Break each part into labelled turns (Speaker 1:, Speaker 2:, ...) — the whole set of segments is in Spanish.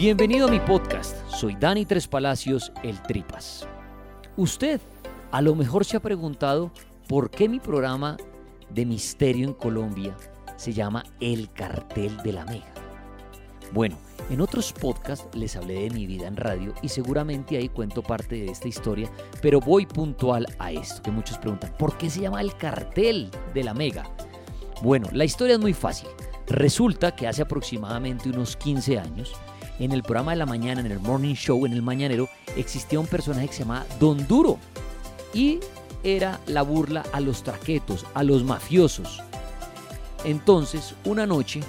Speaker 1: Bienvenido a mi podcast. Soy Dani Tres Palacios, el Tripas. Usted a lo mejor se ha preguntado por qué mi programa de misterio en Colombia se llama El Cartel de la Mega. Bueno, en otros podcasts les hablé de mi vida en radio y seguramente ahí cuento parte de esta historia, pero voy puntual a esto, que muchos preguntan, ¿por qué se llama el cartel de la Mega? Bueno, la historia es muy fácil. Resulta que hace aproximadamente unos 15 años, en el programa de la mañana, en el morning show, en el mañanero, existía un personaje que se llamaba Don Duro. Y era la burla a los traquetos, a los mafiosos. Entonces, una noche,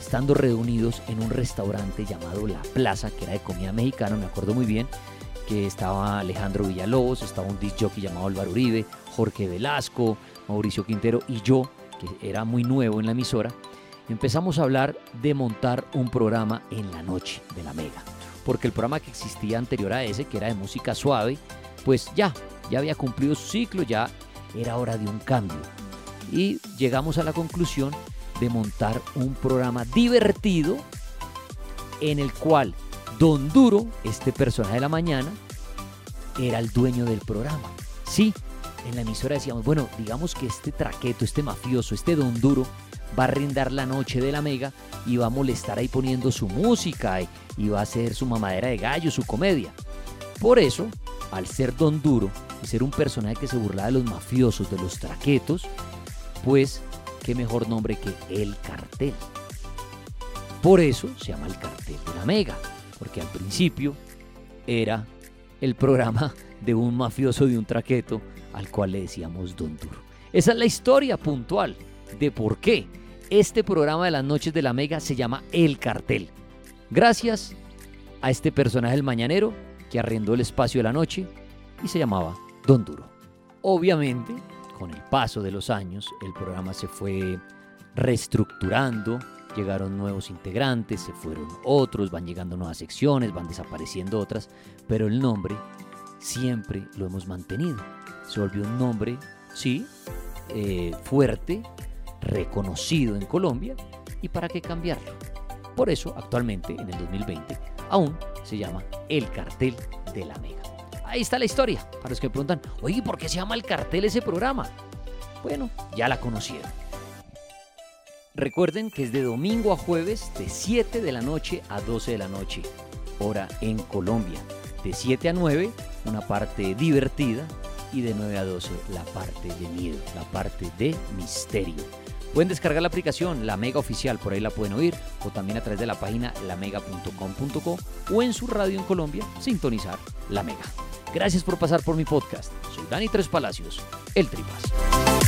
Speaker 1: estando reunidos en un restaurante llamado La Plaza, que era de comida mexicana, me acuerdo muy bien, que estaba Alejandro Villalobos, estaba un disc jockey llamado Álvaro Uribe, Jorge Velasco, Mauricio Quintero y yo, que era muy nuevo en la emisora, empezamos a hablar de montar un programa en la noche de la Mega. Porque el programa que existía anterior a ese, que era de música suave, pues ya, ya había cumplido su ciclo, ya era hora de un cambio. Y llegamos a la conclusión de montar un programa divertido en el cual Don Duro, este personaje de la mañana, era el dueño del programa. Sí, en la emisora decíamos, bueno, digamos que este traqueto, este mafioso, este Don Duro, va a rindar la noche de la mega y va a molestar ahí poniendo su música y, va a hacer su mamadera de gallo, su comedia. Por eso, al ser Don Duro y ser un personaje que se burlaba de los mafiosos, de los traquetos, pues qué mejor nombre que El Cartel. Por eso se llama El Cartel de la Mega, porque al principio era el programa de un mafioso de un traqueto al cual le decíamos Don Duro. Esa es la historia puntual de por qué este programa de las noches de la Mega se llama El Cartel. Gracias a este personaje del mañanero que arrendó el espacio de la noche y se llamaba Don Duro. Obviamente, con el paso de los años, el programa se fue reestructurando, llegaron nuevos integrantes, se fueron otros, van llegando nuevas secciones, van desapareciendo otras, pero el nombre siempre lo hemos mantenido. Se volvió un nombre, sí, eh, fuerte, reconocido en Colombia, y para qué cambiarlo. Por eso, actualmente, en el 2020, aún se llama El Cartel de la Mega. Ahí está la historia, para los que preguntan, oye, ¿por qué se llama El Cartel ese programa? Bueno, ya la conocieron. Recuerden que es de domingo a jueves de 7 de la noche a 12 de la noche, hora en Colombia. De 7 a 9, una parte divertida y de 9 a 12 la parte de miedo, la parte de misterio. Pueden descargar la aplicación La Mega Oficial, por ahí la pueden oír, o también a través de la página lamega.com.co o en su radio en Colombia, sintonizar La Mega. Gracias por pasar por mi podcast. Soy Dani Tres Palacios, el Tripas.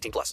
Speaker 2: 18 plus.